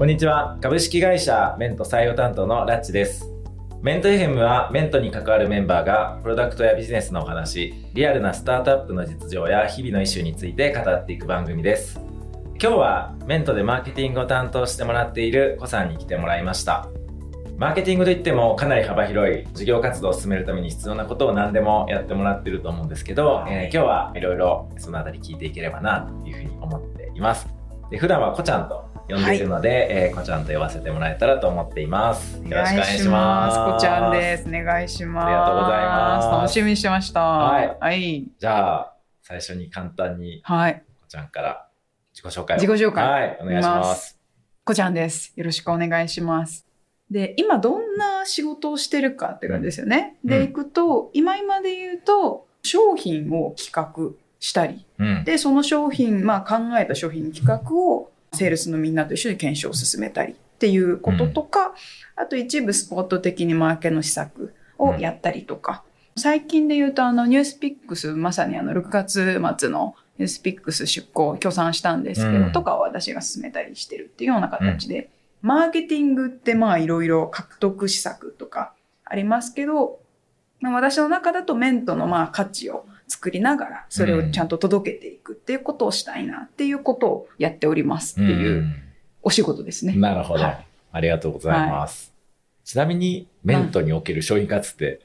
こんにちは。株式会社メント採用担当のラッチです。メント FM はメントに関わるメンバーがプロダクトやビジネスのお話、リアルなスタートアップの実情や日々のイシューについて語っていく番組です。今日はメントでマーケティングを担当してもらっているコさんに来てもらいました。マーケティングといってもかなり幅広い事業活動を進めるために必要なことを何でもやってもらってると思うんですけど、えー今日はいろいろそのあたり聞いていければなというふうに思っています。で普段はこちゃんと呼んでいるので、えーこちゃんと呼ばせてもらえたらと思っています。よろしくお願いします。こちゃんです。お願いします。ありがとうございます楽しみにしてました。はいはい。じゃあ、最初に簡単にはい。こちゃんから自己紹介を。自己紹介はい、お願いします。こちゃんです。よろしくお願いします。で、今どんな仕事をしてるかって感じですよね。うんで、いくと、今今で言うと、商品を企画したり、うん。で、その商品、まあ考えた商品企画をセールスのみんなと一緒に検証を進めたりっていうこととか、あと一部スポット的にマーケの施策をやったりとか、最近で言うとあのニュースピックス、まさにあの6月末のニュースピックス出向、協賛したんですけど、うんとかを私が進めたりしてるっていうような形で、マーケティングってまあいろいろ獲得施策とかありますけど、まあ私の中だとメントのまあ価値を作りながら、それをちゃんと届けていくっていうことをしたいなっていうことをやっておりますっていうお仕事ですね。なるほど、はい。ありがとうございます。ちなみに、メントにおける商品開発って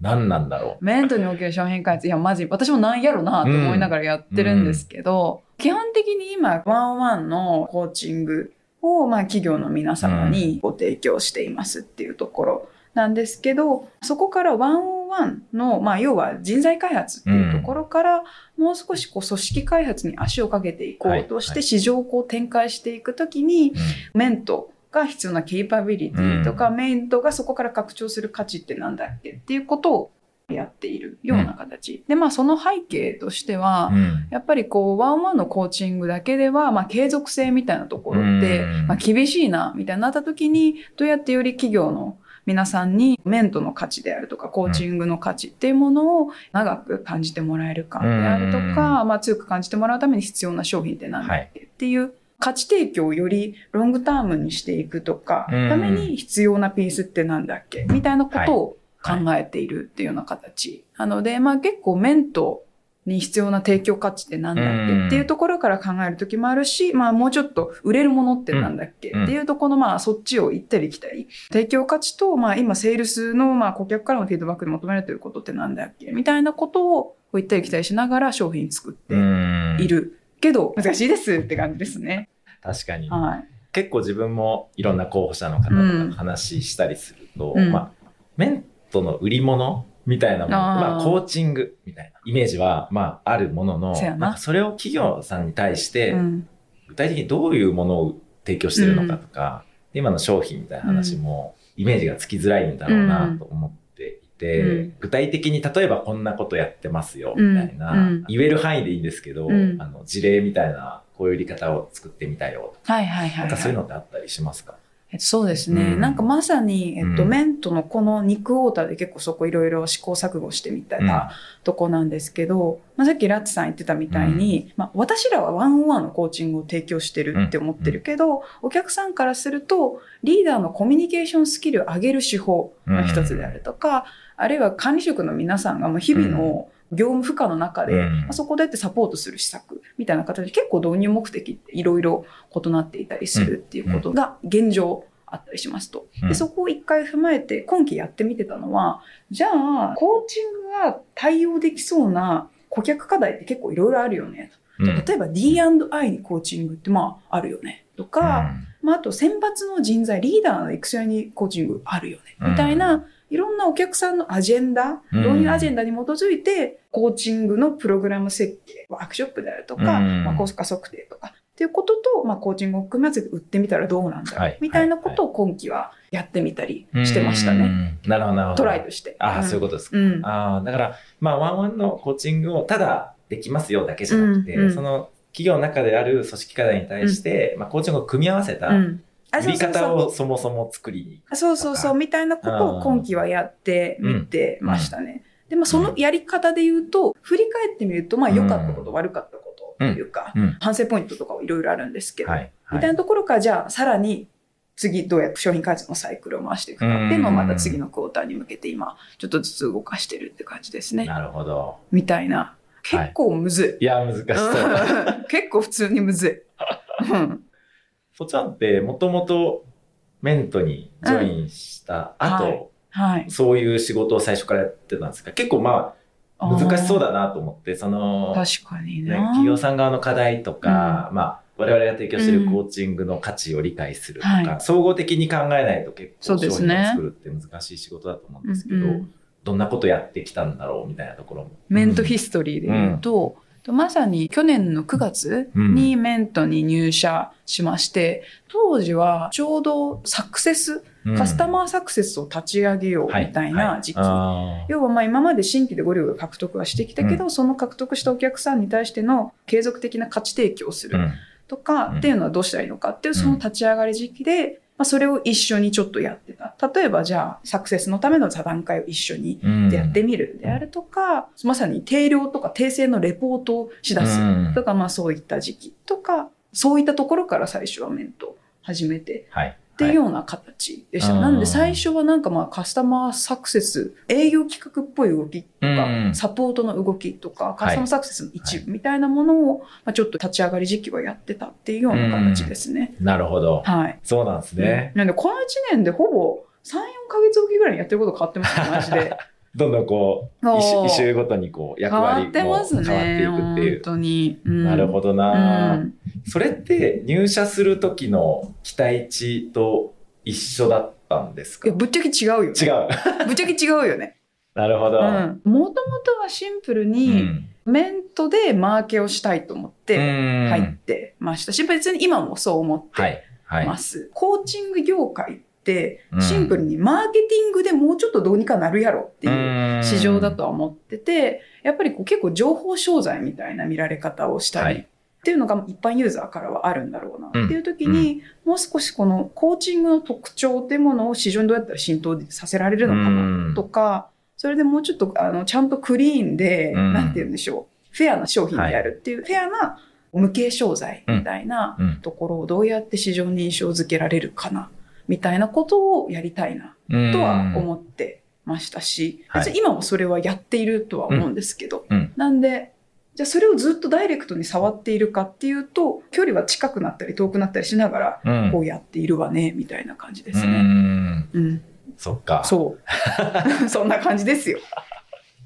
何なんだろメントにおける商品開発、いや、マジ、私もなんやろなと思いながらやってるんですけど、基本的に今、ワンワンのコーチングを、まあ、企業の皆様にご提供していますっていうところなんですけど、そこからワンオンワンの、まあ、要は人材開発っていうところから、もう少しこう組織開発に足をかけていこうとしはいて、市場をこう展開していくときに、ントが必要なケイパビリティとか、メントがそこから拡張する価値ってなんだっけっていうことをやっているような形。で、まあその背景としては、うん。やっぱりこう、ワンワンのコーチングだけでは、まあ継続性みたいなところってうん、まあ厳しいな、みたいになった時に、どうやってより企業の皆さんにメントの価値であるとか、コーチングの価値っていうものを長く感じてもらえるかであるとか、まあ強く感じてもらうために必要な商品って何だっけっていう価値提供をよりロングタームにしていくとか、うん。ために必要なピースってなんだっけみたいなことを考えているっていうような形。なので、まあ結構メントに必要な提供価値ってなんだっけ？っていうところから考えるときもあるし、まあもうちょっと売れるものってなんだっけ？うんっていうところのまあそっちを行ったり来たり、提供価値とまあ今セールスのまあ顧客からのフィードバックで求められていることってなんだっけ？みたいなことを行ったり来たりしながら商品作ってうんいる。けど、難しいですって感じですね。確かに。はい。結構自分もいろんな候補者の方うんと話したりすると、うんまあ、メントの売り物みたいなもの、あー。まあ、コーチングみたいな。イメージは、まあ、あるものの、そな。なんかそれを企業さんに対して、うん。具体的にどういうものを提供してるのかとか、今の商品みたいな話も、イメージがつきづらいんだろうなと思っていて、うん。具体的に例えばこんなことやってますよ、うん。みたいな、うん。言える範囲でいいんですけど、うん。あの事例みたいな、こういう売り方を作ってみたよとか、はいはいはい、なんかそういうはい。のってあったりしますか？えっと、そうですね。うん。なんかまさに、えっと、うん。メントのこの肉オーターで結構そこいろいろ試行錯誤してみたうん。たとこなんですけど、まあ、さっきラッツさん言ってたみたいに、まあ、私らはワンオンワンのコーチングを提供してるって思ってるけど、お客さんからすると、リーダーのコミュニケーションスキルを上げる手法の一つであるとか、あるいは管理職の皆さんがもう日々の業務負荷の中で、うんまあそこでってサポートする施策みたいな形で結構導入目的っていろいろ異なっていたりするっていうことが現状あったりしますと。うんでそこを一回踏まえて今期やってみてたのは、じゃあコーチングが対応できそうな顧客課題って結構いろいろあるよね。うん例えば D&I にコーチングってまああるよね。とか、まあ、あと選抜の人材、リーダーの育成にコーチングあるよね。うんみたいな、いろんなお客さんのアジェンダ、うん導入アジェンダに基づいて、コーチングのプログラム設計、ワークショップであるとか、うんまあ、コスト測定とか、っていうことと、まあ、コーチングを組み合わせて売ってみたらどうなんだろう、はいみたいなことを今期はやってみたりしてましたね。ね。なるほど、なるほど。トライとして。ああ、んそういうことですか。うん。ああ、だから、まあ、ワンワンのコーチングをただできますよだけじゃなくて、うんうんその企業の中である組織課題に対して、まあ、コーチングを組み合わせた売り方をそもそも作りに行く。そうそうそう、みたいなことを今期はやってみてましたね。で、まあそのやり方で言うと、振り返ってみると、まあ良かったこと、悪かったことトというか、うん。反省ポイントとかはいろいろあるんですけど、はい。はみたいなところから、じゃあ、さらに、次、どうやって商品開発のサイクルを回していくかっていうのをまた次のクォーターに向けて今、ちょっとずつ動かしてるって感じですね。なるほど。みたいな。結構むずい。いや、難しそう。う ん結構普通にむずい。うんぽちゃんって、もともとメントにジョインした後、はい。そういう仕事を最初からやってたんですか？結構まあ、難しそうだなと思って、その、確かにね、ね。企業さん側の課題とか、まあ、我々が提供しているコーチングの価値を理解するとか、はい。総合的に考えないと結構商そうですね。品を作るって難しい仕事だと思うんですけど、うんうん。どんなことやってきたんだろうみたいなところも。メントヒストリーで言うと、まさに去年の9月にメントに入社しまして、当時はちょうどサクセス、カスターマーサクセスを立ち上げようみたいな時期。あー。要はまあ今まで新規でご利用獲得はしてきたけど、その獲得したお客さんに対しての継続的な価値提供をするうん。とかうんっていうのはどうしたらいいのかっていうその立ち上がり時期で、まあ、それを一緒にちょっとやってた。例えばじゃあサクセスのための座談会を一緒にうんやってみるであるとか、まさに定量とか訂正のレポートをしだすうんとか、まあそういった時期とか、そういったところから最初はメントを始めてはい。っていうような形でした。はいなんで最初はなんかまあカスタマーサクセス、営業企画っぽい動きとか、うんサポートの動きとか、カスタマーサクセスの一は部みたいなものを、まあ、ちょっと立ち上がり時期はやってたっていうような形ですね。なるほど。はい。そうなんですね。なんでこの1年でほぼ3、4ヶ月おきぐらいにやってること変わってますよ、マジで。どんどんこう、一周ごとにこう、役割も変わってってますね。いくっていう本。当に。うんなるほどうな、ん。それって入社する時の期待値と一緒だったんですか？いや、ぶっちゃけ違うよ、ね。違う。ぶっちゃけ違うよね。なるほど。うん。もともとはシンプルに、んメントでマーケをしたいと思って入はってましたし、別に今もそう思ってはい。はい。ます。コーチング業界シンプルにマーケティングでもうちょっとどうにかなるやろっていう市場だとは思ってて、やっぱりこう結構情報商材みたいな見られ方をしたり、はい。っていうのが一般ユーザーからはあるんだろうなっていう時に、もう少しこのコーチングの特徴っていうものを市場にどうやったら浸透させられるのかなとか、それでもうちょっとあのちゃんとクリーンで、うん。なんて言うんでしょう、フェアな商品であるっていう、フェアな無形商材みたいなうん。ところをどうやって市場に印象づけられるかな、みたいなことをやりたいなうんとは思ってましたし、はい別に今もそれはやっているとは思うんですけど、うんなんで、じゃあそれをずっとダイレクトに触っているかっていうと、距離は近くなったり遠くなったりしながら、うんこうやっているわね、みたいな感じですうね。んうん。そっか。そう。そんな感じですよ。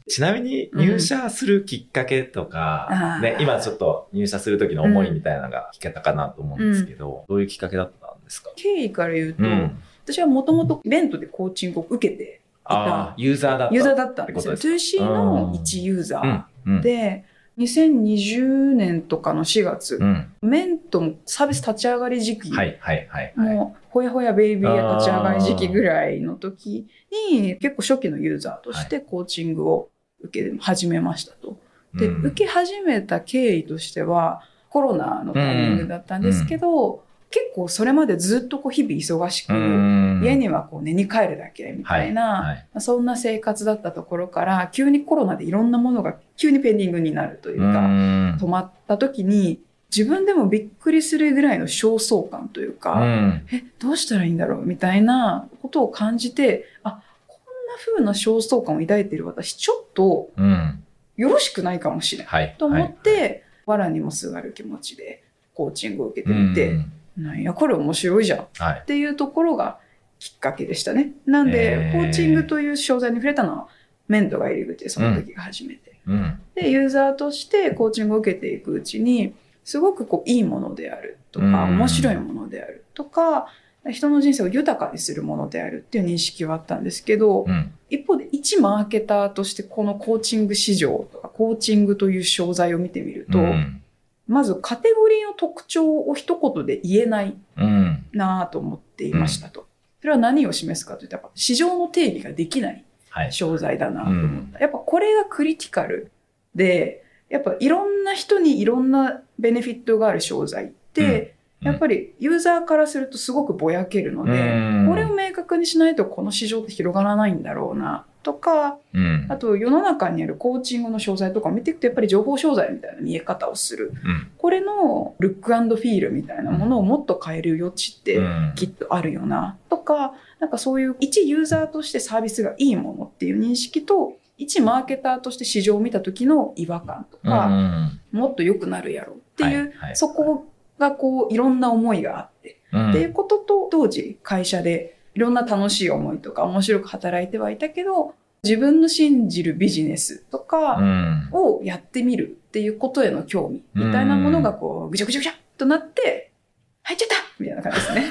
ちなみに入社するきっかけとか、うんね、今ちょっと入社する時の思いみたいなのが聞けたかなと思うんですけど、どういうきっかけだったんですか？経緯から言うと、うん。私はもともとイベントでコーチングを受けてああ、ユーザーだった。ユーザーだったんですよ。ってこと 2C の一ユーザーうん。うん。で、2020年とかの4月、うん。メントもサービス立ち上がり時期、はい、はい、はい。はいもうほやほやベイビーや立ち上がり時期ぐらいの時に結構初期のユーザーとしてコーチングを受け始めましたと。で、うん受け始めた経緯としてはコロナのタイミングだったんですけど、結構それまでずっとこう日々忙しく、うん。家にはこう寝に帰るだけみたいな、はい。はい。そんな生活だったところから急にコロナでいろんなものが急にペンディングになるというか、うん。止まった時に自分でもびっくりするぐらいの焦燥感というか、うん。え、どうしたらいいんだろうみたいなことを感じて、あ、こんな風な焦燥感を抱いている私、ちょっとうん。よろしくないかもしれない。はい。と思っはい。て、藁にもすがる気持ちでコーチングを受けてうん。みて、なんや、これ面白いじゃんっはい。ていうところがきっかけでしたね。なんで、えーコーチングという商材に触れたのは、メントが入り口でその時が初めて。うん。で、ユーザーとしてコーチングを受けていくうちに、すごくこういいものであるとか、うん面白いものであるとか、人の人生を豊かにするものであるっていう認識はあったんですけど、うん。一方で一マーケターとしてこのコーチング市場とかコーチングという商材を見てみると、うんまずカテゴリーの特徴を一言で言えないうん。なぁと思っていましたと。それは何を示すかというと、やっぱ市場の定義ができないはい。商材だなと思った。やっぱこれがクリティカルで、やっぱいろんな人にいろんなベネフィットがある商材って、うんやっぱりユーザーからするとすごくぼやけるので、うんこれを明確にしないとこの市場って広がらないんだろうな、とか、うん。あと世の中にあるコーチングの商材とかを見ていくとやっぱり情報商材みたいな見え方をする。うん。これのルックフィールみたいなものをもっと変える余地ってうんきっとあるよなとか、なんかそういう一ユーザーとしてサービスがいいものっていう認識と、一マーケターとして市場を見た時の違和感とうんか、もっと良くなるやろっていう、そこがこういろんな思いがあって、うんっていうことと当時会社でいろんな楽しい思いとか面白く働いてはいたけど、自分の信じるビジネスとうかん。をやってみるっていうことへの興味みたいなものがこうぐちゃぐちゃぐちゃっとなって、入っちゃったみたいな感じですね。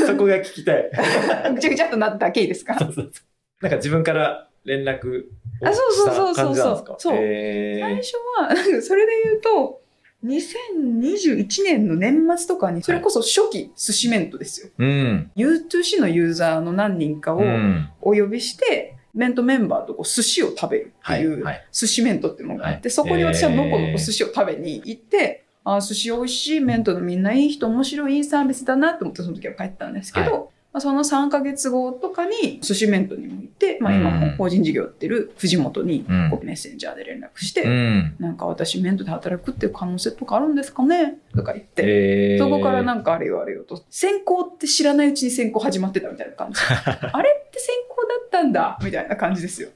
そこが聞きたい。ぐちゃぐちゃっとなっただけいいですか？そうそうそうなんか自分から連絡をあそうそうそうした感じなんですか？そうそうへー最初は、それで言うと、2021年の年末とかに、それこそ初期寿司メントですよ。うん。U2C のユーザーの何人かをうん。お呼びして、メントメンバーとこう寿司を食べるってはいいうはい寿司メントっていうのがあって、はいそこに私はのこのこ寿司を食べに行って、ああ、寿司美味しい、メントのみんないい人、面白い、いいサービスだなと思ってその時は帰ったんですけど、はいまあ、その3ヶ月後とかに寿司メントにもまあ、今も法人事業やってる藤本にうんこうメッセンジャーで連絡して、うん。なんか私メントで働くっていう可能性とかあるんですかね？とか言って、へーそこからなんかあれよあれよと、先行って知らないうちに先行始まってたみたいな感じ。あれって先行だったんだみたいな感じですよ。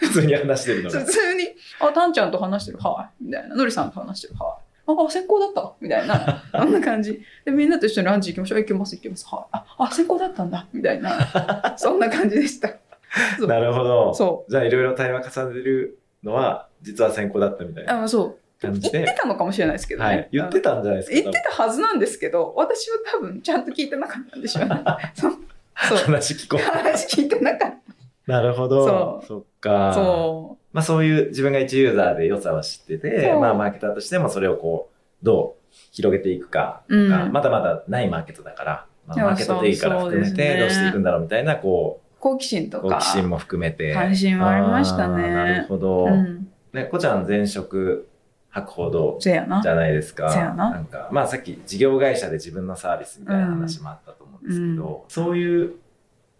普通に話してるのが。普通に、あ、タンちゃんと話してる、はい。みたいな。のりさんと話してる、はい。あ、先行だった？みたいな。あんな感じ。で、みんなと一緒にランチ行きましょう。行きます、行きます。はい。あ、あ先行だったんだみたいな。そんな感じでした。なるほど。そじゃあいろいろ対話重ねるのは、実は先行だったみたいなあ、そう。言ってたのかもしれないですけどね。はい。言ってたんじゃないですか。言ってたはずなんですけど、私は多分ちゃんと聞いてなかったんでしょうね。そう。そう。話聞こう。話聞いてなかっなるほど。そうそっか。た。そまあそういう自分が一ユーザーで良さは知ってて、まあマーケターとしてもそれをこう、どう広げていくかとう。か、うん。まだまだないマーケットだから、まあ、マーケットでいいから含めてどうしていくんだろうみたいな、こ好奇心とう、好か。奇心も含めて。関心はありましたねなるほど。うん。ね、こちゃん前職博報堂せやなじゃないですか。ななんか、まあさっき事業会社で自分のサービスみたいな話もあったと思うんですけど、そういう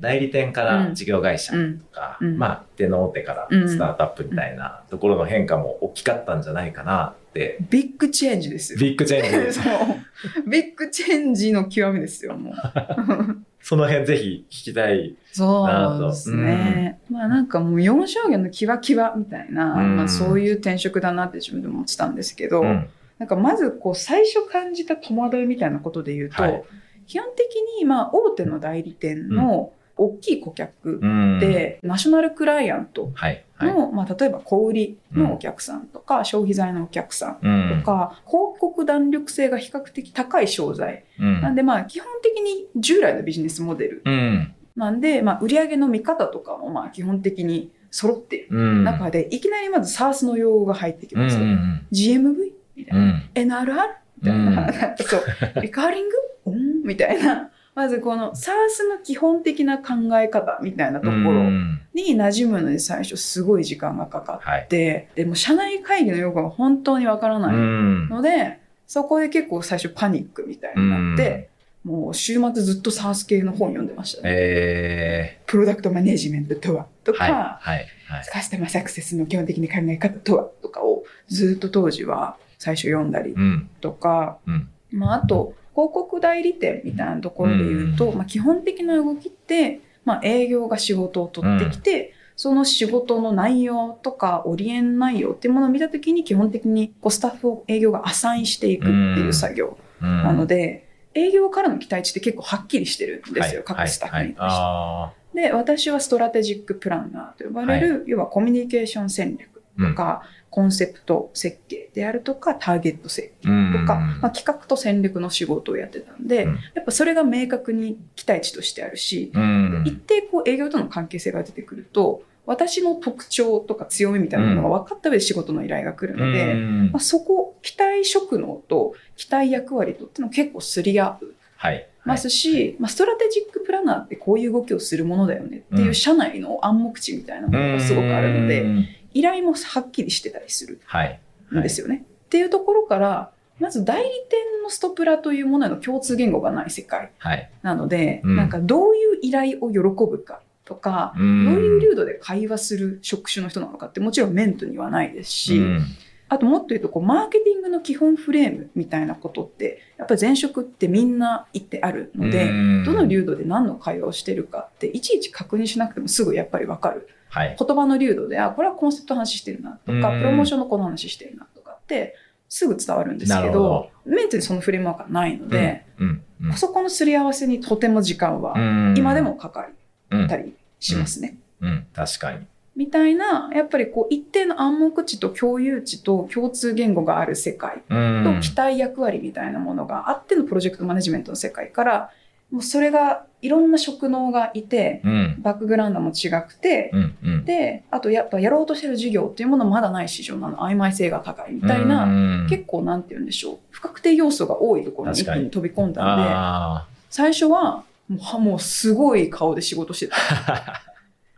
代理店から事業会社うんとか、うんまあ手の大手からスタートアップみたいなところの変化も大きかったんじゃないかなって、ビッグチェンジですよ。ビッグチェンジ。そう。ビッグチェンジの極みですよ、もう。その辺ぜひ聞きたい。そうですね。まあなんかもう4証言のキワキワみたいな、うんまあそういう転職だなって自分でも思ってたんですけど、うんなんかまずこう最初感じた戸惑いみたいなことで言うと、はい基本的にまあ大手の代理店の大きい顧客うんで、ナショナルクライアントはい。はい。の、まあ例えば小売りのお客さんとか、消費財のお客さんうんとか、広告弾力性が比較的高い商材。うんなんでまあ基本的に従来のビジネスモデルうん。なんで、まあ売上の見方とかもまあ基本的に揃っているうん。中で、いきなりまず SARS の用語が入ってきうんます。うん GMV みたいな。うん NRR みたいな。そう。リカーリング？みたいな。まずこの SARS の基本的な考え方みたいなとこうろんに馴染むのに最初すごい時間がかかはいっ。て、でも社内会議の用語が本当にわからうないん。ので、そこで結構最初パニックみたいになって、もう週末ずっと SARS 系の本読んでましたね。えプロダクトマネジメントとはとー、か、はい。はい。はい。カスタマーサクセスの基本的な考え方とはとかをずっと当時は最初読んだりうん。とか、うん。まあ、あと広告代理店みたいなところで言うと、うん。まあ、基本的な動きって、まあ、営業が仕事を取ってきて、その仕事の内容とかオリエン内容っていうものを見たときに基本的にこうスタッフを営業がアサインしていくっていう作業うん。なので、営業からの期待値って結構はっきりしてるんですよ、各スタッフに対して。あで、私はストラテジックプランナーと呼ばれる、要はコミュニケーション戦略とか、コンセプト設計であるとか、ターゲット設計とか、まあ、企画と戦略の仕事をやってたんで、うん。やっぱそれが明確に期待値としてあるし、うん。一定こう営業との関係性が出てくると、私の特徴とか強みみたいなのが分かった上で仕事の依頼が来るので、うん。まあ、そこ、期待職能と期待役割とっていうのを結構すり合うはい。ますし、まあ、ストラテジックプランナーってこういう動きをするものだよねっていううん。社内の暗黙知みたいなものがすごくあるので、うん依頼もはっきりしてたりするはい。んですよね。っていうところから、まず代理店のストプラというものへの共通言語がない世界はい。なので、うんなんかどういう依頼を喜ぶかとか、うんどういう粒度で会話する職種の人なのかってもちろんメントにはないですし、うんあともっと言うとこうマーケティングの基本フレームみたいなことってやっぱり前職ってみんな言ってあるので、うんどの流度で何の会話をしてるかっていちいち確認しなくてもすぐやっぱり分かるはい。言葉の流度であこれはコンセプトの話してるなとかうんプロモーションのこの話してるなとかってすぐ伝わるんですなけどどメントにそのフレームワークがないので、うん、うん。そこのすり合わせにとても時間はうん今でもかかうんったりしますね。うん、確かに。みたいな、やっぱりこう一定の暗黙値と共有値と共通言語がある世界うんと期待役割みたいなものがあってのプロジェクトマネジメントの世界から、もうそれがいろんな職能がいて、うん、バックグラウンドも違くて、うん、うん。で、あとやっぱやろうとしてる事業っていうものまだない市場なの、曖昧性が高いみたいな、な結構なんて言うんでしょう、不確定要素が多いところに一気に飛び込んだんで、あ最初はもうはもうすごい顔で仕事してた。あ。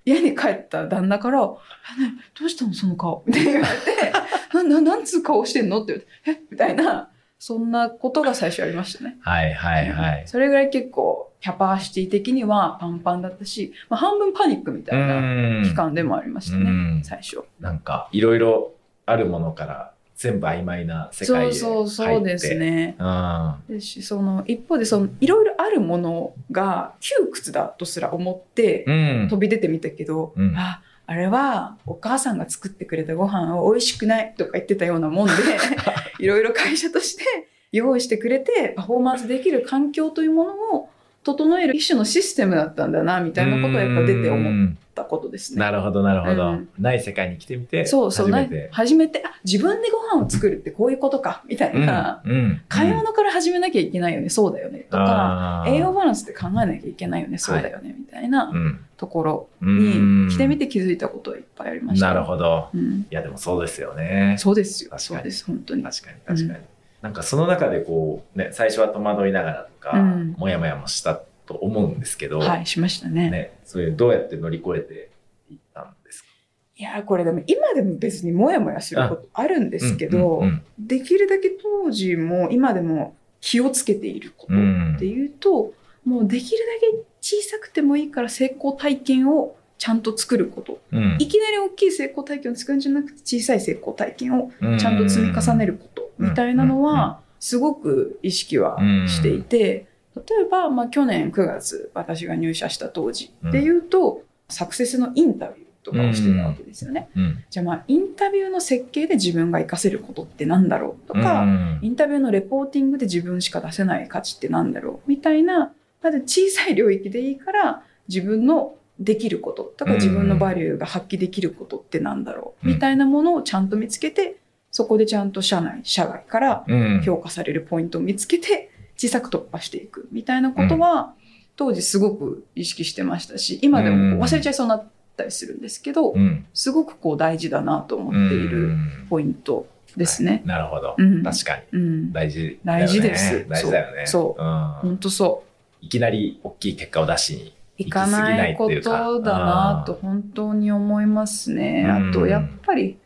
家に帰った旦那から、えねどうしたのその顔？って言われて、な、な、なんつう顔してんの？って言われて、えみたいな、そんなことが最初ありましたね。はい、はい、はい。それぐらい結構、キャパシティ的にはパンパンだったし、まあ、半分パニックみたいなうん期間でもありましたね、うん最初。なんか、いろいろあるものから全部曖昧な世界へそうそうそうですね。入って。ですし、その、一方で、その、いろいろあるものが窮屈だとすら思って、うん。うん。飛び出てみたけど、うんあ、あれはお母さんが作ってくれたご飯を美味しくないとか言ってたようなもんで、いろいろ会社として用意してくれてパフォーマンスできる環境というものを整える一種のシステムだったんだな、みたいなことをやっぱ出て思ったことですね。なるほど、なるほど、うんない世界に来てみて、そうそう、な初めて。初めて、あ、自分でご飯を作るってこういうことか、みたいな。うん。うん。買い物から始めなきゃいけないよね、そうだよね、とか、栄養バランスって考えなきゃいけないよね、そうだよね、みたいなうん。ところうんに来てみて気づいたことはいっぱいありました。なるほど。うん、いや、でもそうですよね。そうですよ。そうです、本当に。確かに、確かに。なんかその中でこう、ね、最初は戸惑いながらとか、うん。もやもやもしたと思うんですけど、はい、しましたね。ね、そういうどうやって乗り越えていったんですか？いやー、これでも今でも別にもやもやすることあるんですけど、うんうんできるだけ当時も今でも気をつけていることうんっていうと、もうできるだけ小さくてもいいから成功体験をちゃんと作ること。うん。いきなり大きい成功体験を作るんじゃなくて小さい成功体験をうんちゃんと積み重ねること。うんみたいなのうんはすごく意識はしていて、例えば、まあ、去年9月私が入社した当時で言うと、サクセスのインタビューとかをしてたわけですよね。うんじゃあまあインタビューの設計で自分が活かせることってなんだろうとか、うん。インタビューのレポーティングで自分しか出せない価値ってなんだろうみたいな、まず小さい領域でいいから自分のできることとかうん自分のバリューが発揮できることってなんだろううん。みたいなものをちゃんと見つけて、そこでちゃんと社内、社外からうん。評価されるポイントを見つけて小さく突破していくみたいなことは、当時すごく意識してましたし、今でも忘れちゃいそうになったりするんですけど、うん。すごくこう大事だなと思っているポイントですね。なるほど、うん。確かに。うん。大事大事です。大事だよね。そう。うん。本当そう。いきなり大きい結果を出しにいかないことだなと本当に思いますね。うん。あと、やっぱり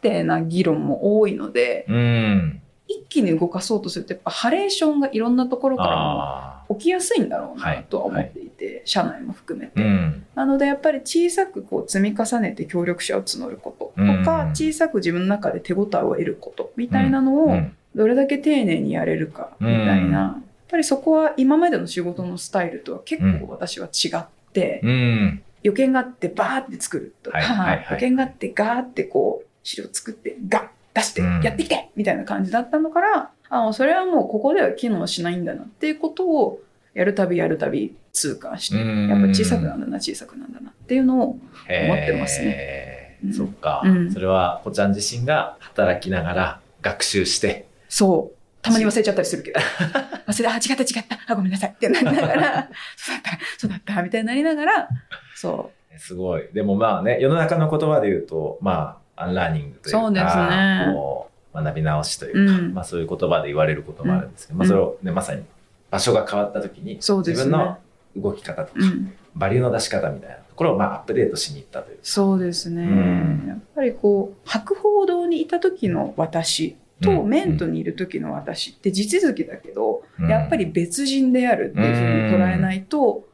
定な議論も多いので、うん。一気に動かそうとすると、やっぱハレーションがいろんなところから起きやすいんだろうはないとは思っていて、社内も含めあて。うん。なので、やっぱり小さくこう積み重ねて協力者を募ることとか、うん。小さく自分の中で手応えを得ることみたいなのを、うん。どれだけ丁寧にやれるかみたいな、やっぱりそこは今までの仕事のスタイルとは結構私は違って、うん。予見があってバーって作るとか、はいはいはい。予見があってガーってこう資料作ってガッ出してうん。やってきてみたいな感じだったのから、あそれはもうここでは機能しないんだなっていうことをやるたびやるたび痛感して、うん。やっぱ小さくなんだな小さくなんだなっていうのを思ってますね。うん。そっか、うん。それはこちゃん自身が働きながら学習して。そう。たまに忘れちゃったりするけど。忘れ、あ、違った違った。あ、ごめんなさい。ってなりながら、そうだった、そうだった、みたいになりながら、そすごい。でもまあね世の中の言葉で言うとまあアンラーニングというかそうですね。こう学び直しというか、うん。まあ、そういう言葉で言われることもあるんですけど、まあ、それを、ね、まさに場所が変わった時にそうですね。自分の動き方とか、う。うん。バリューの出し方みたいなところをまあアップデートしに行ったという。そうですね。うん。やっぱりこう、博報堂にいた時の私とうんメントにいる時の私って地続きだけど、うん。やっぱり別人であるっていうふうに捉えないと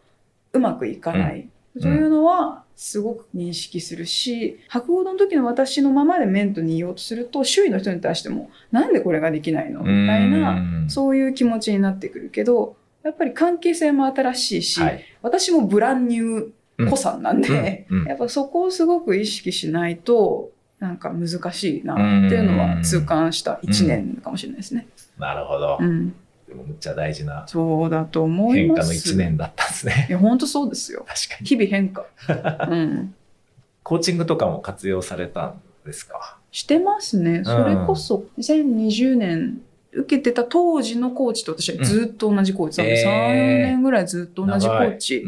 うまくいかないというのはすごく認識するし、博報の時の私のままでメントに言おうとすると、周囲の人に対しても、なんでこれができないの？みたいな、そういう気持ちになってくるけど、やっぱり関係性も新しいし、はい、私もブランニュー子さんなんで、うん。うん、やっぱそこをすごく意識しないと、なんか難しいなっていうのは痛感した一年かもしれないですね。なるほど。うんでもめっちゃ大事なそうだと思い変化の一年だったんですね。いや、本当そうですよ。確かに。日々変化。うん。コーチングとかも活用されたんですか？してますね。それこそ、2020年受けてた当時のコーチと私はずっと同じコーチ、うん、3、4年ぐらいずっと同じコーチ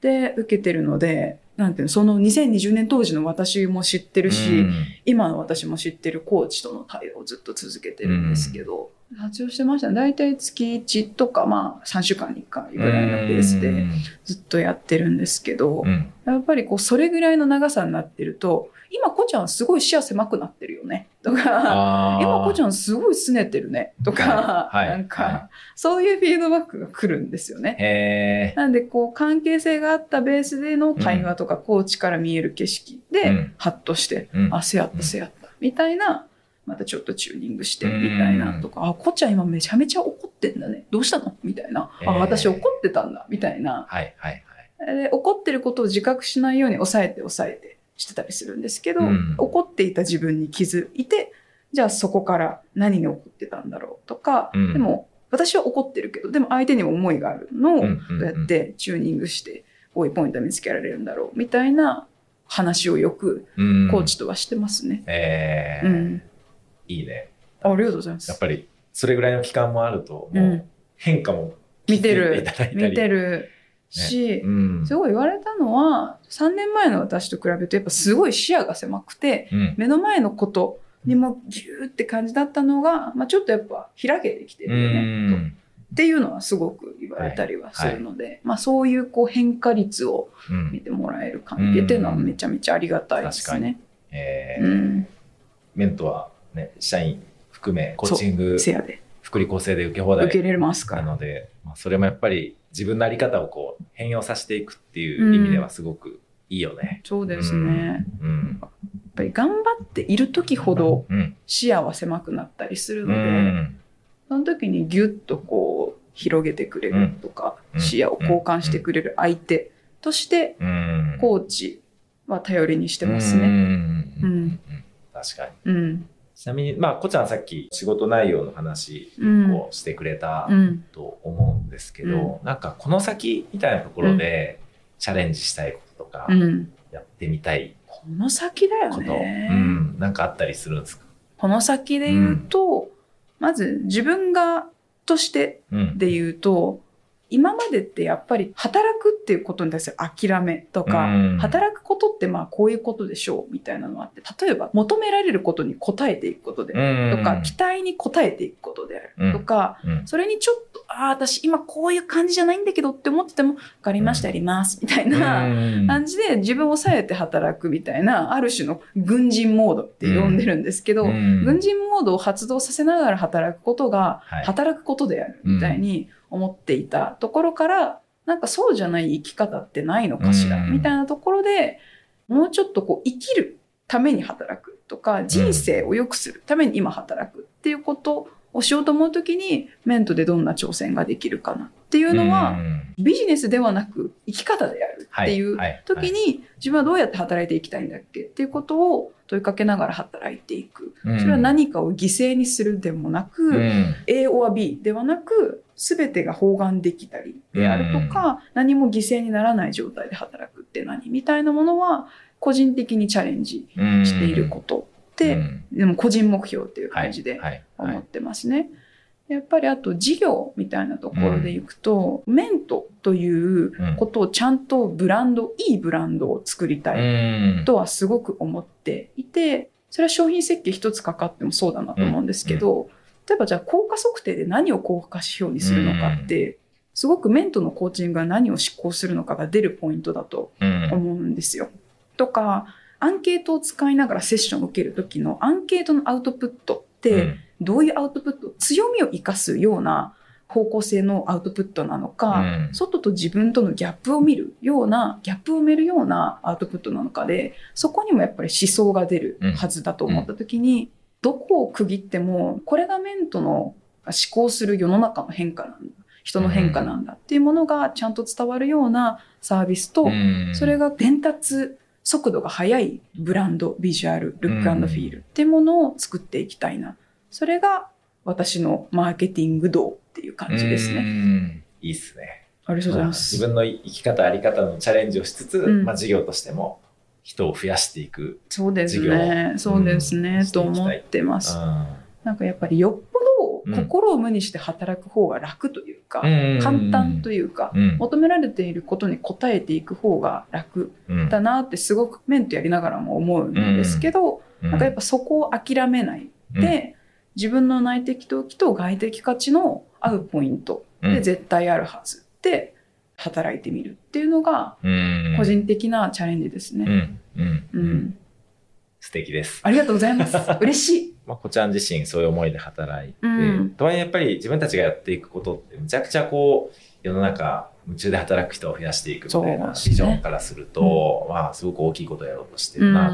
で受けてるので、なんていうの、その2020年当時の私も知ってるし、うん、今の私も知ってるコーチとの対応をずっと続けてるんですけど、うん、活用してましたね。大体月1とか、まあ3週間に1回ぐらいのペースでずっとやってるんですけど、うん、やっぱりこう、それぐらいの長さになってると、今、こちゃんすごい視野狭くなってるよね。とか、今、こちゃんすごい拗ねてるね。とか、はい、なんか、はい、そういうフィードバックが来るんですよね。なんで、こう、関係性があったベースでの会話とか、コーチから見える景色で、うん、ハッとして、うん、あ、せやった、せやった、みたいな、またちょっとチューニングして、みたいなとか、あ、こっちゃん今めちゃめちゃ怒ってんだね。どうしたの？みたいな。あ、私怒ってたんだ。みたいな。はいはいはい。で、怒ってることを自覚しないように抑えて抑えて。してたりするんですけど、うん、怒っていた自分に気づいて、じゃあそこから何に怒ってたんだろうとか、うん、でも私は怒ってるけど、でも相手にも思いがあるのをどうやってチューニングして多いポイントを見つけられるんだろうみたいな話をよくコーチとはしてますね。うん、えー、うん、いいね。ありがとうございます。やっぱりそれぐらいの期間もあると、もう変化も見てる。見てる。し、うん、すごい言われたのは、3年前の私と比べるとやっぱすごい視野が狭くて、うん、目の前のことにもギューって感じだったのが、まあ、ちょっとやっぱ開けてきてるよね、うん、っていうのはすごく言われたりはするので、はいはい、まあそういうこう変化率を見てもらえる関係っていうのはめちゃめちゃありがたいですね。えー、うん、メントはね、社員含めコーチング。福利厚生で受け放題。受けれますかなので、まあ、それもやっぱり自分のあり方をこう変容させていくっていう意味ではすごくいいよね。うん、そうですね、うん、やっぱり頑張っている時ほど視野は狭くなったりするので、うん、その時にギュッとこう広げてくれるとか、視野を交換してくれる相手としてコーチは頼りにしてますね。うん。確かに。うんちなみに、まあ、こちゃんさっき仕事内容の話をしてくれたと思うんですけど、うん、なんかこの先みたいなところでチャレンジしたいこととか、やってみたいこの先だよね。うん、なんかあったりするんですか？この先で言うと、うん、まず自分がとしてで言うと、今までってやっぱり働くっていうことに対する諦めとか、うん、働くことってまあこういうことでしょうみたいなのがあって、例えば求められることに応えていくことである。とか、うん、期待に応えていくことである。とか、うん、それにちょっと、ああ、私今こういう感じじゃないんだけどって思ってても、わかりました、やります、みたいな感じで自分を抑えて働くみたいな、ある種の軍人モードって呼んでるんですけど、軍人モードを発動させながら働くことが働くことであるみたいに、思っていたところから、なんかそうじゃない生き方ってないのかしら、みたいなところで、もうちょっとこう生きるために働くとか、人生を良くするために今働くっていうことをしようと思うときに、メントでどんな挑戦ができるかなっていうのは、ビジネスではなく生き方であるっていう時に、自分はどうやって働いていきたいんだっけっていうことを問いかけながら働いていく。それは何かを犠牲にするでもなく、A or B ではなく、全てが包含できたりであるとか、何も犠牲にならない状態で働くって何みたいなものは、個人的にチャレンジしていることで、でも個人目標っていう感じで思ってますね。やっぱりあと事業みたいなところでいくと、うん、メントということをちゃんとブランド、うん、いいブランドを作りたいとはすごく思っていて、それは商品設計一つかかってもそうだなと思うんですけど、うん、例えばじゃあ効果測定で何を効果指標にするのかって、すごくメントのコーチングが何を執行するのかが出るポイントだと思うんですよ。とか、アンケートを使いながらセッションを受けるときのアンケートのアウトプットって、どういうアウトプット、強みを活かすような方向性のアウトプットなのか、うん。外と自分とのギャップを見るような、ギャップを埋めるようなアウトプットなのかで、そこにもやっぱり思想が出るはずだと思った時に、どこを区切っても、これがメントの思考する世の中の変化なんだ。人の変化なんだっていうものがちゃんと伝わるようなサービスと、うん。それが伝達速度が速いブランド、ビジュアル、ルックフィールってものを作っていきたいな。それが私のマーケティング道っていう感じですうね。んいいっすね。ありがとうございます。自分の生き方、あり方のチャレンジをしつつ、うんまあ事業としても人を増やしていく。そうですね。そうですね。うんと思ってます。うんなんかやっぱりよっぽど心を無にして働く方が楽というか、簡単というか、うん。求められていることに応えていく方が楽うん。だなってすごくメントやりながらも思うんですけど、なんかやっぱそこを諦めないで、自分の内的動機と外的価値の合うポイントうん。で絶対あるはずで働いてみるっていうのがうん。個人的なチャレンジですね。うん。うん。ううんん。素敵です。ありがとうございます。嬉しい。まあ、こちゃん自身そういう思いで働いて、うん。とはいえやっぱり自分たちがやっていくことってむちゃくちゃこう世の中夢中で働く人を増やしていくみたいなビジョンからすると、まあすごく大きいことをやろうとしてうるな。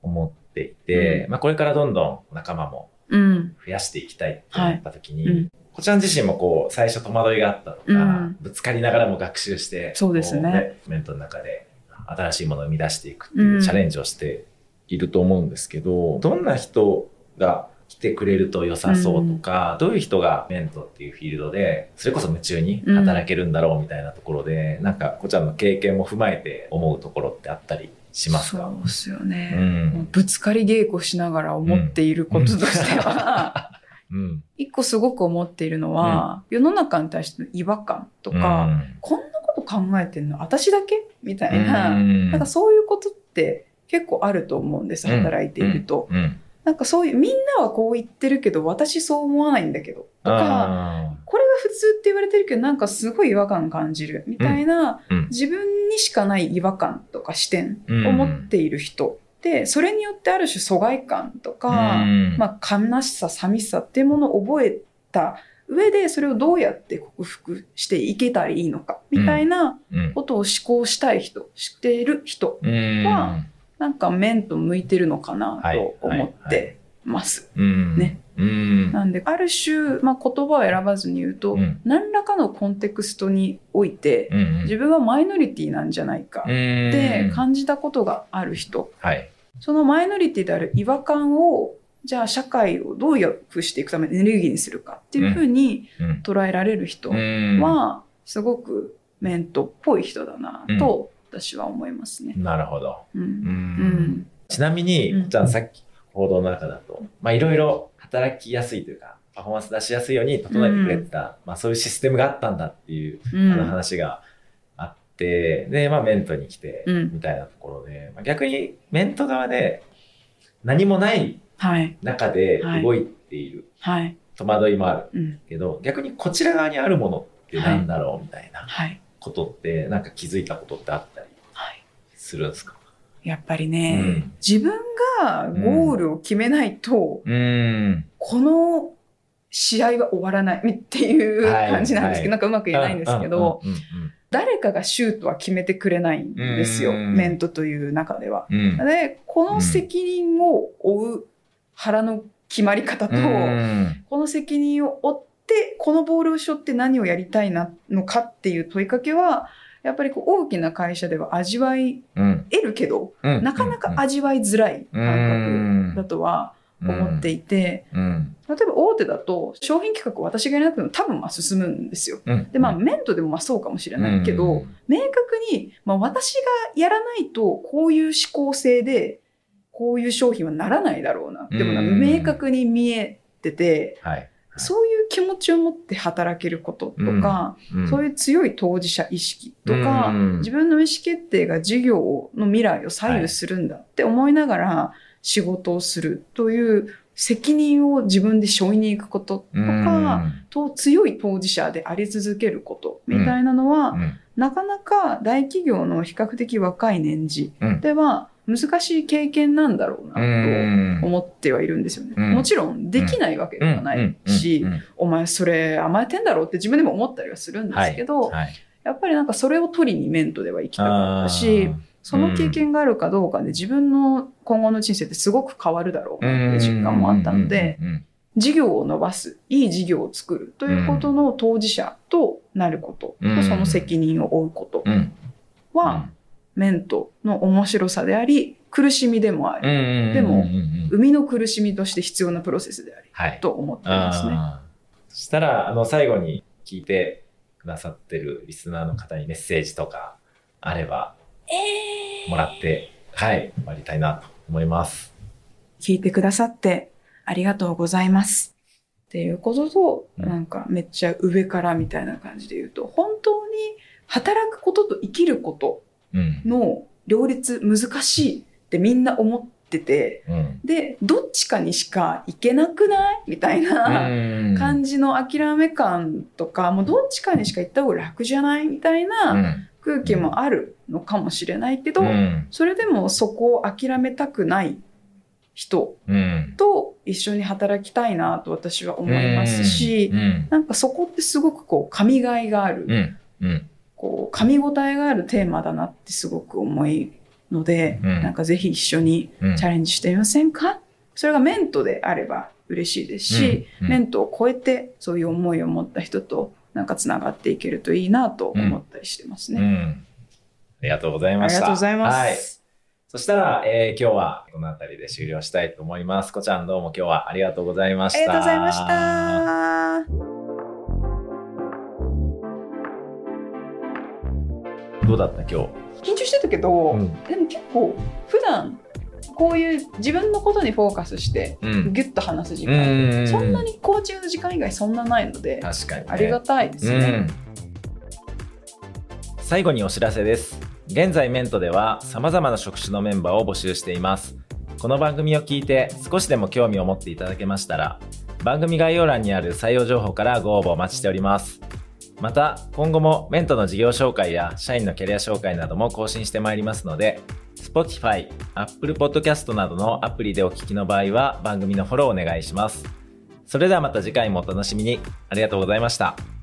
思っていて、うまあこれからどんどん仲間もうん。増やしていきたいって思った時に、うん。こちゃん自身もこう最初戸惑いがあったとか、うん。ぶつかりながらも学習してそうですね。こメントの中で新しいものを生み出していくっていうチャレンジをしていると思うんですけど、どんな人が来てくれると良さそうとか、どういう人がメントっていうフィールドでそれこそ夢中に働けるんだろうみたいなところで、なんかこちゃんの経験も踏まえて思うところってあったりしますか？そうですようね。うぶつかり稽古しながら思っていることとしては、うん。一個すごく思っているのは、世の中に対しての違和感とか、こんなこと考えてんの？私だけ？みたいな、うん。なんかそういうことって結構あると思うんです、うん。働いていると。うんなんかそういう、みんなはこう言ってるけど、私そう思わないんだけど、とか、あこれが普通って言われてるけど、なんかすごい違和感感じる、みたいな、ーうん。自分にしかない違和感とか視点うん。を持っている人で、それによってある種疎外感とか、うん。まあ、悲しさ、寂しさっていうものを覚えた上で、それをどうやって克服していけたらいいのか、みたいなうん。ことを思考したい人、知っている人、うん。はなんか面と向いてるのかなはい。と思ってます。うん。ね。うん。なんで、ある種、まあ、言葉を選ばずに言うと、うん。何らかのコンテクストにおいて、うん自分はマイノリティなんじゃないかっうん。て感じたことがある人、はい。そのマイノリティである違和感を、じゃあ社会をどう良くしていくためにエネルギーにするかっていうふうにうん。捉えられる人うん。は、すごくメントっぽい人だなと、私は思いますね。なるほどうん。ちなみに、うんじゃあさっき報道の中だと、まあいろいろ働きやすいというか、パフォーマンス出しやすいように整えてくれてた、まあそういうシステムがあったんだっていう、うんあの話があって、で、まあメントに来て、うんみたいなところで、まあ、逆にメント側で何もないはい。中で動いているはい。戸惑いもあるうん。けど、逆にこちら側にあるものってなんだろうみたいなはい。ことって、なんか気づいたことってあったりはい。するんですか？やっぱりね、うん自分がゴールを決めないと、うん。この試合は終わらないっていうはい感じなんですけど、はいなんかうまく言えないんですけど、誰かがシュートは決めてくれないんですよ、うんメントという中では。うんうん。で、この責任を負う腹の決まり方と、うんこの責任を負って、このボールを背負って何をやりたいなのかっていう問いかけは、やっぱりこう大きな会社では味わいうん得るけど、うん。なかなか味わいづらい感覚だとは思っていて、うん。例えば大手だと商品企画を私がやらなくても多分まあ進むんですよ。うん。で、まあメントでもまあそうかもしれないけど、うん。明確に、まあ私がやらないとこういう思考性で、こういう商品はならないだろうな。でも明確に見えてて、はい。そういう気持ちを持って働けることとか、そういいう強い当事者意識とか、うん自分の意思決定が事業の未来を左右するんだって思いながら仕事をするという責任を自分で背負いに行くこととか、と強い当事者であり続けることみたいなのは、なかなか大企業の比較的若い年次では難しい経験なんだろうなと思ってはいるんですよね。もちろんできないわけではないし、お前それ甘えてんだろうって自分でも思ったりはするんですけど、やっぱりなんかそれを取りにメントでは行きたかったし、その経験があるかどうかで自分の今後の人生ってすごく変わるだろうなって実感もあったので、事業を伸ばす、いい事業を作るということの当事者となることと、その責任を負うことは、メントの面白さであり、苦しみでもあり、でも、生みの苦しみとして必要なプロセスであり、と思っていますね。そしたら、あの、最後に聞いてくださってるリスナーの方にメッセージとかあれば、もらって、はい、終わりたいなと思います。聞いてくださってありがとうございます。っていうことと、うん、なんかめっちゃ上からみたいな感じで言うと、本当に働くことと生きることの両立難しいってみんな思ってて、うん、で、どっちかにしか行けなくない？みたいな感じの諦め感とか、もうどっちかにしか行った方が楽じゃない？みたいな空気もあるのかもしれないけど、うん、それでもそこを諦めたくない人と一緒に働きたいなと私は思いますし、うん、なんかそこってすごくこう、噛みがいがある、うん、こう、噛み応えがあるテーマだなってすごく思いので、なんかぜひ一緒にチャレンジしてみませんか、それがメントであれば嬉しいですし、メントを超えてそういう思いを持った人となんかつながっていけるといいなと思ったりしてますね。うんうん、ありがとうございました。ありがとうございます。はい。そしたら、えー、今日はこの辺りで終了したいと思います。こちゃんどうも今日はありがとうございました。ありがとうございました。どうだった今日？緊張してたけど、うん、でも結構普段こういう自分のことにフォーカスしてギュッと話す時間、うん、そんなにコーチングの時間以外そんなないので確かに、ね、ありがたいですね、うん、最後にお知らせです。現在メントでは様々な職種のメンバーを募集しています。この番組を聞いて少しでも興味を持っていただけましたら番組概要欄にある採用情報からご応募お待ちしておりますまた今後もメントの事業紹介や社員のキャリア紹介なども更新してまいりますので Spotify、Apple Podcast などのアプリでお聞きの場合は番組のフォローお願いします。それではまた次回もお楽しみに。ありがとうございました。